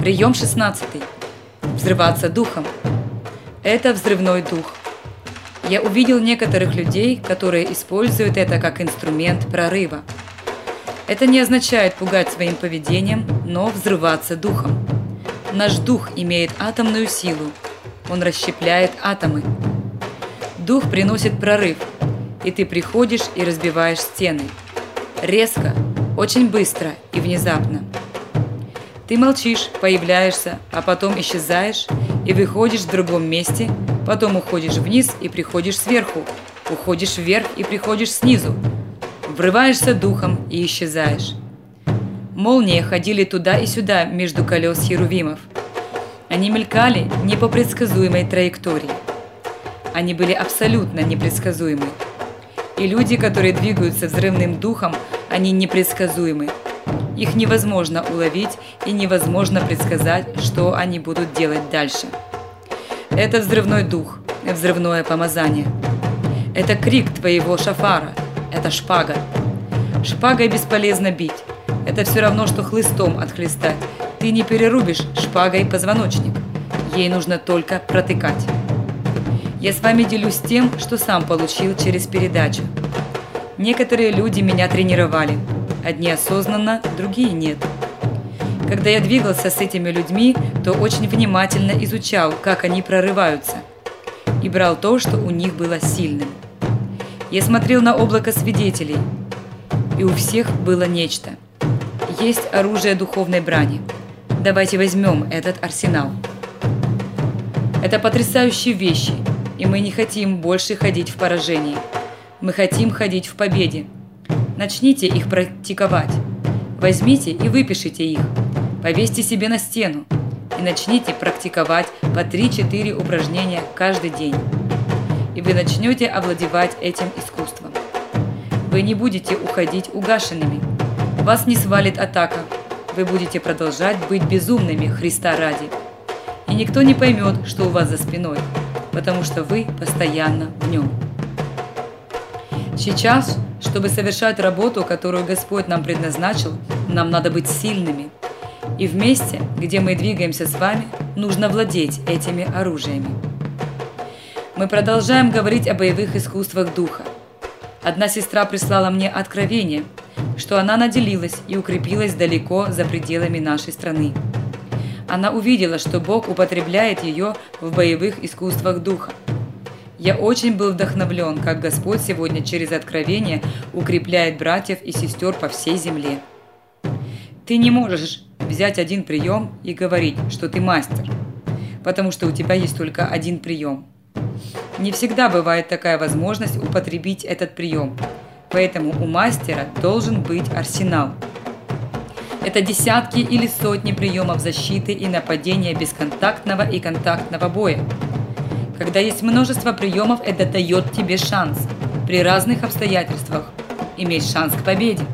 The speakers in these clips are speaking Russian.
Прием 16. Взрываться духом. Это взрывной дух. Я увидел некоторых людей, которые используют это как инструмент прорыва. Это не означает пугать своим поведением, но взрываться духом. Наш дух имеет атомную силу. Он расщепляет атомы. Дух приносит прорыв, и ты приходишь и разбиваешь стены. Резко, очень быстро и внезапно. Ты молчишь, появляешься, а потом исчезаешь и выходишь в другом месте, потом уходишь вниз и приходишь сверху, уходишь вверх и приходишь снизу, врываешься духом и исчезаешь. Молнии ходили туда и сюда между колес херувимов. Они мелькали не по предсказуемой траектории. Они были абсолютно непредсказуемы. И люди, которые двигаются взрывным духом, они непредсказуемы. Их невозможно уловить и невозможно предсказать, что они будут делать дальше. Это взрывной дух, взрывное помазание. Это крик твоего шафара, это шпага. Шпагой бесполезно бить. Это все равно, что хлыстом отхлестать. Ты не перерубишь шпагой позвоночник. Ей нужно только протыкать. Я с вами делюсь тем, что сам получил через передачу. Некоторые люди меня тренировали – Одни осознанно, другие нет. Когда я двигался с этими людьми, то очень внимательно изучал, как они прорываются, и брал то, что у них было сильным. Я смотрел на облако свидетелей, и у всех было нечто. Есть оружие духовной брани. Давайте возьмем этот арсенал. Это потрясающие вещи, и мы не хотим больше ходить в поражении. Мы хотим ходить в победе – Начните их практиковать. Возьмите и выпишите их. Повесьте себе на стену. И начните практиковать по 3-4 упражнения каждый день. И вы начнете овладевать этим искусством. Вы не будете уходить угашенными. Вас не свалит атака. Вы будете продолжать быть безумными Христа ради. И никто не поймет, что у вас за спиной, потому что вы постоянно в нем. Сейчас чтобы совершать работу, которую Господь нам предназначил, нам надо быть сильными. И вместе, где мы двигаемся с вами, нужно владеть этими оружиями. Мы продолжаем говорить о боевых искусствах духа. Одна сестра прислала мне откровение, что она наделилась и укрепилась далеко за пределами нашей страны. Она увидела, что Бог употребляет ее в боевых искусствах духа – я очень был вдохновлен, как Господь сегодня через откровение укрепляет братьев и сестер по всей земле. Ты не можешь взять один прием и говорить, что ты мастер, потому что у тебя есть только один прием. Не всегда бывает такая возможность употребить этот прием, поэтому у мастера должен быть арсенал. Это десятки или сотни приемов защиты и нападения бесконтактного и контактного боя – когда есть множество приемов, это дает тебе шанс при разных обстоятельствах иметь шанс к победе.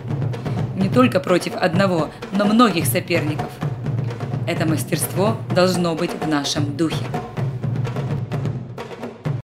Не только против одного, но многих соперников. Это мастерство должно быть в нашем духе.